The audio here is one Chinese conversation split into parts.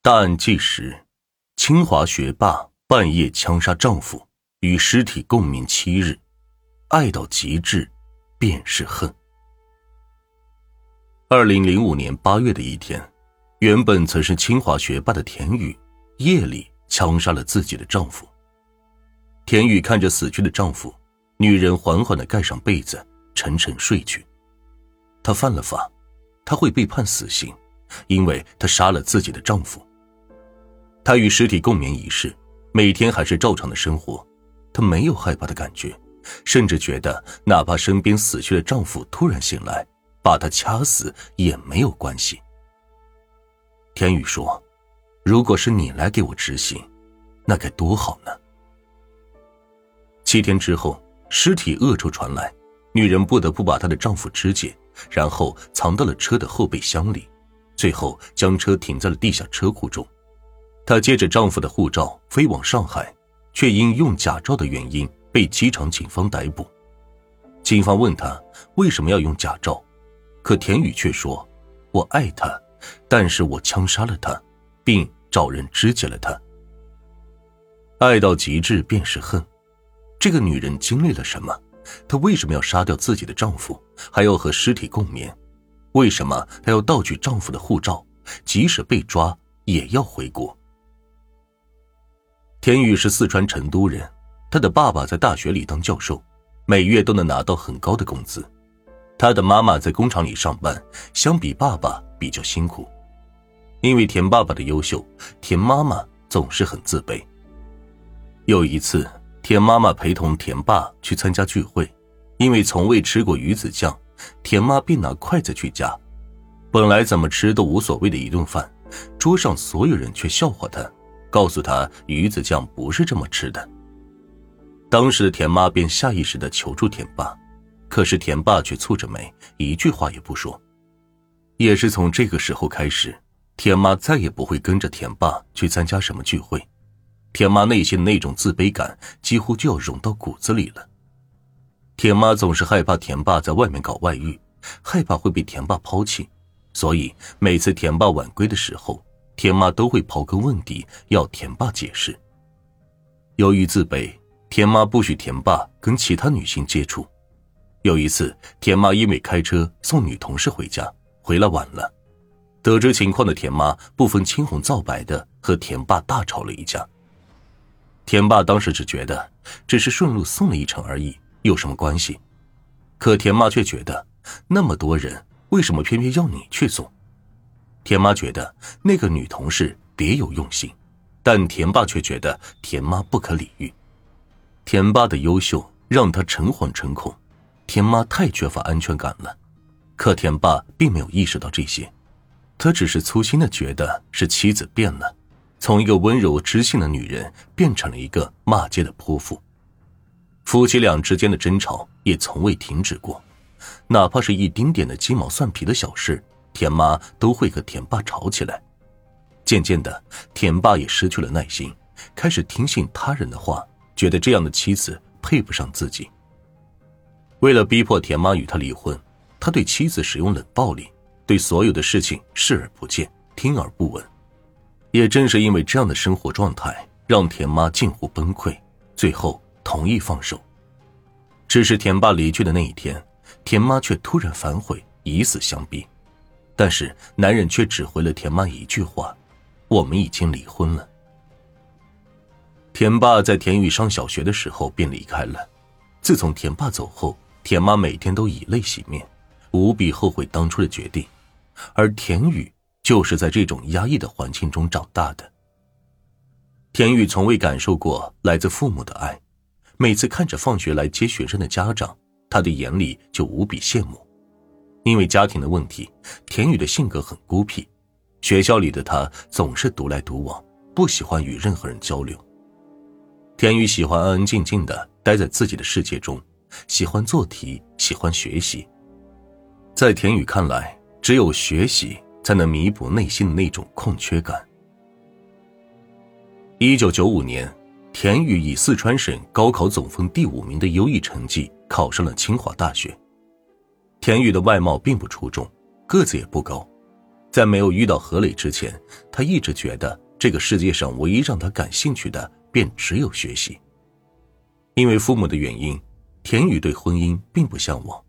大案纪实：清华学霸半夜枪杀丈夫，与尸体共眠七日，爱到极致，便是恨。二零零五年八月的一天，原本曾是清华学霸的田雨，夜里枪杀了自己的丈夫。田雨看着死去的丈夫，女人缓缓的盖上被子，沉沉睡去。她犯了法，她会被判死刑。因为她杀了自己的丈夫，她与尸体共眠一世，每天还是照常的生活，她没有害怕的感觉，甚至觉得哪怕身边死去的丈夫突然醒来，把她掐死也没有关系。天宇说：“如果是你来给我执行，那该多好呢。”七天之后，尸体恶臭传来，女人不得不把她的丈夫肢解，然后藏到了车的后备箱里。最后将车停在了地下车库中，她借着丈夫的护照飞往上海，却因用假照的原因被机场警方逮捕。警方问她为什么要用假照，可田雨却说：“我爱他，但是我枪杀了他，并找人肢解了他。爱到极致便是恨。这个女人经历了什么？她为什么要杀掉自己的丈夫，还要和尸体共眠？”为什么她要盗取丈夫的护照？即使被抓，也要回国。田宇是四川成都人，他的爸爸在大学里当教授，每月都能拿到很高的工资。他的妈妈在工厂里上班，相比爸爸比较辛苦。因为田爸爸的优秀，田妈妈总是很自卑。有一次，田妈妈陪同田爸去参加聚会，因为从未吃过鱼子酱。田妈便拿筷子去夹，本来怎么吃都无所谓的一顿饭，桌上所有人却笑话他，告诉她鱼子酱不是这么吃的。当时的田妈便下意识的求助田爸，可是田爸却蹙着眉，一句话也不说。也是从这个时候开始，田妈再也不会跟着田爸去参加什么聚会，田妈内心那种自卑感几乎就要融到骨子里了。田妈总是害怕田爸在外面搞外遇，害怕会被田爸抛弃，所以每次田爸晚归的时候，田妈都会刨根问底，要田爸解释。由于自卑，田妈不许田爸跟其他女性接触。有一次，田妈因为开车送女同事回家，回来晚了，得知情况的田妈不分青红皂白的和田爸大吵了一架。田爸当时只觉得只是顺路送了一程而已。有什么关系？可田妈却觉得，那么多人，为什么偏偏要你去送？田妈觉得那个女同事别有用心，但田爸却觉得田妈不可理喻。田爸的优秀让他诚惶诚恐，田妈太缺乏安全感了。可田爸并没有意识到这些，他只是粗心的觉得是妻子变了，从一个温柔知性的女人变成了一个骂街的泼妇。夫妻俩之间的争吵也从未停止过，哪怕是一丁点的鸡毛蒜皮的小事，田妈都会和田爸吵起来。渐渐的，田爸也失去了耐心，开始听信他人的话，觉得这样的妻子配不上自己。为了逼迫田妈与他离婚，他对妻子使用冷暴力，对所有的事情视而不见，听而不闻。也正是因为这样的生活状态，让田妈近乎崩溃，最后。同意放手，只是田爸离去的那一天，田妈却突然反悔，以死相逼。但是男人却只回了田妈一句话：“我们已经离婚了。”田爸在田雨上小学的时候便离开了。自从田爸走后，田妈每天都以泪洗面，无比后悔当初的决定。而田雨就是在这种压抑的环境中长大的。田雨从未感受过来自父母的爱。每次看着放学来接学生的家长，他的眼里就无比羡慕。因为家庭的问题，田雨的性格很孤僻，学校里的他总是独来独往，不喜欢与任何人交流。田雨喜欢安安静静的待在自己的世界中，喜欢做题，喜欢学习。在田雨看来，只有学习才能弥补内心的那种空缺感。一九九五年。田雨以四川省高考总分第五名的优异成绩考上了清华大学。田雨的外貌并不出众，个子也不高，在没有遇到何磊之前，他一直觉得这个世界上唯一让他感兴趣的便只有学习。因为父母的原因，田宇对婚姻并不向往。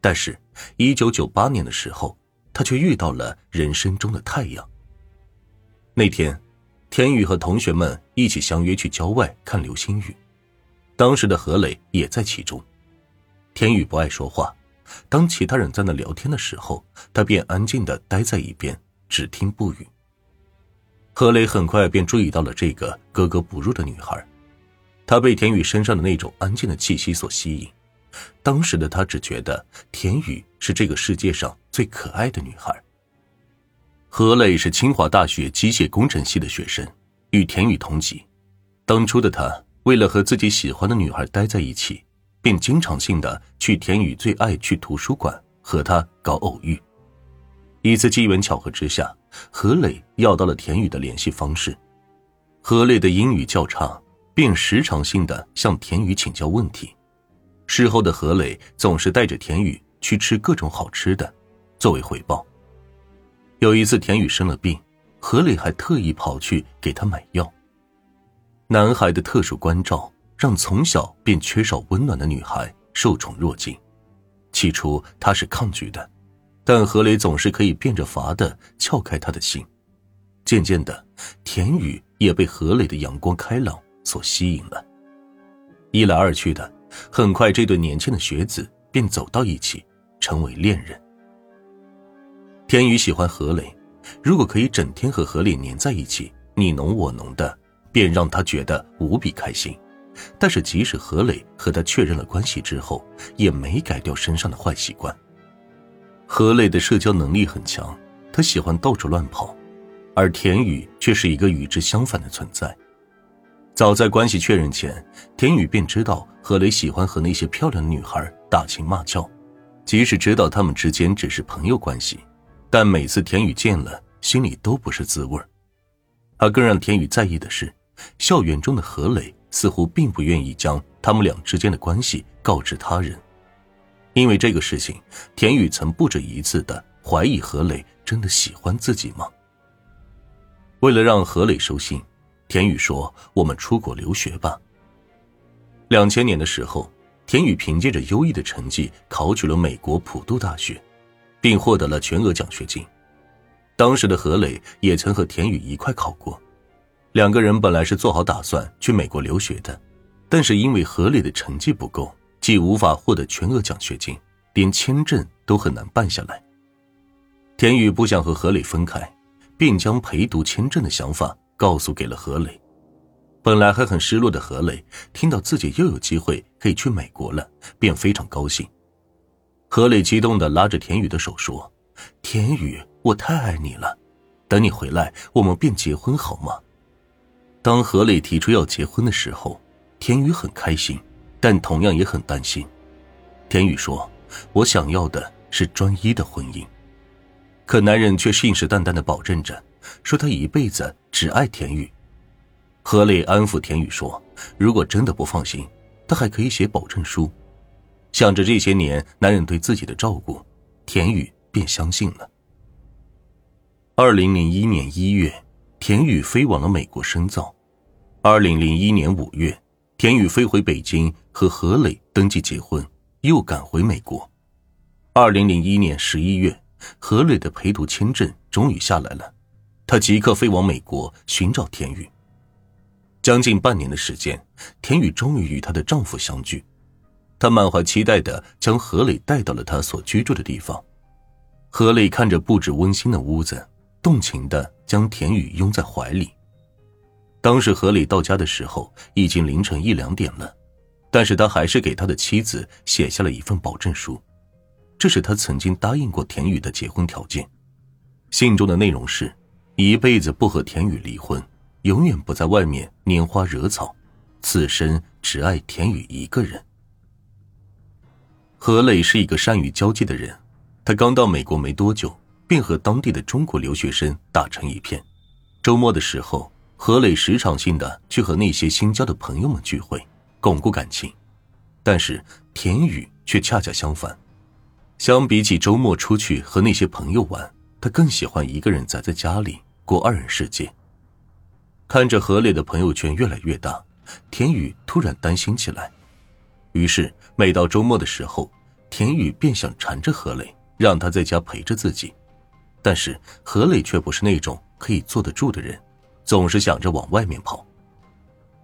但是，一九九八年的时候，他却遇到了人生中的太阳。那天，田宇和同学们一起相约去郊外看流星雨，当时的何磊也在其中。田宇不爱说话。当其他人在那聊天的时候，他便安静的待在一边，只听不语。何磊很快便注意到了这个格格不入的女孩，他被田雨身上的那种安静的气息所吸引。当时的他只觉得田雨是这个世界上最可爱的女孩。何磊是清华大学机械工程系的学生，与田雨同级。当初的他为了和自己喜欢的女孩待在一起。便经常性的去田宇最爱去图书馆和他搞偶遇。一次机缘巧合之下，何磊要到了田宇的联系方式。何磊的英语较差，便时常性的向田宇请教问题。事后的何磊总是带着田宇去吃各种好吃的，作为回报。有一次田宇生了病，何磊还特意跑去给他买药。男孩的特殊关照。让从小便缺少温暖的女孩受宠若惊。起初他是抗拒的，但何磊总是可以变着法的撬开他的心。渐渐的，田雨也被何磊的阳光开朗所吸引了。一来二去的，很快这对年轻的学子便走到一起，成为恋人。田雨喜欢何磊，如果可以整天和何磊黏在一起，你侬我侬的，便让他觉得无比开心。但是，即使何磊和他确认了关系之后，也没改掉身上的坏习惯。何磊的社交能力很强，他喜欢到处乱跑，而田宇却是一个与之相反的存在。早在关系确认前，田宇便知道何磊喜欢和那些漂亮的女孩打情骂俏，即使知道他们之间只是朋友关系，但每次田宇见了，心里都不是滋味而更让田宇在意的是，校园中的何磊。似乎并不愿意将他们俩之间的关系告知他人，因为这个事情，田雨曾不止一次的怀疑何磊真的喜欢自己吗？为了让何磊收心，田雨说：“我们出国留学吧。”两千年的时候，田雨凭借着优异的成绩考取了美国普渡大学，并获得了全额奖学金。当时的何磊也曾和田雨一块考过。两个人本来是做好打算去美国留学的，但是因为何磊的成绩不够，既无法获得全额奖学金，连签证都很难办下来。田宇不想和何磊分开，便将陪读签证的想法告诉给了何磊。本来还很失落的何磊，听到自己又有机会可以去美国了，便非常高兴。何磊激动的拉着田宇的手说：“田宇，我太爱你了，等你回来，我们便结婚好吗？”当何磊提出要结婚的时候，田宇很开心，但同样也很担心。田宇说：“我想要的是专一的婚姻。”可男人却信誓旦旦的保证着，说他一辈子只爱田宇。何磊安抚田宇说：“如果真的不放心，他还可以写保证书。”想着这些年男人对自己的照顾，田宇便相信了。二零零一年一月，田宇飞往了美国深造。二零零一年五月，田宇飞回北京和何磊登记结婚，又赶回美国。二零零一年十一月，何磊的陪读签证终于下来了，他即刻飞往美国寻找田宇。将近半年的时间，田宇终于与她的丈夫相聚，她满怀期待的将何磊带到了她所居住的地方。何磊看着布置温馨的屋子，动情的将田宇拥在怀里。当时何磊到家的时候已经凌晨一两点了，但是他还是给他的妻子写下了一份保证书，这是他曾经答应过田宇的结婚条件。信中的内容是，一辈子不和田宇离婚，永远不在外面拈花惹草，此生只爱田宇一个人。何磊是一个善于交际的人，他刚到美国没多久，便和当地的中国留学生打成一片，周末的时候。何磊时常性的去和那些新交的朋友们聚会，巩固感情，但是田宇却恰恰相反。相比起周末出去和那些朋友玩，他他更喜欢一个人宅在家里过二人世界。看着何磊的朋友圈越来越大，田雨突然担心起来。于是每到周末的时候，田雨便想缠着何磊，让他在家陪着自己。但是何磊却不是那种可以坐得住的人，总是想着往外面跑。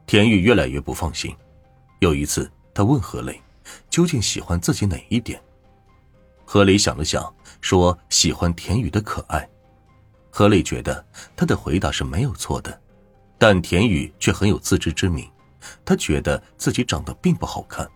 田雨越来越不放心。有一次，他问何磊：“究竟喜欢自己哪一点？”何磊想了想，说：“喜欢田雨的可爱。”何磊觉得他的回答是没有错的，但田雨却很有自知之明，他觉得自己长得并不好看。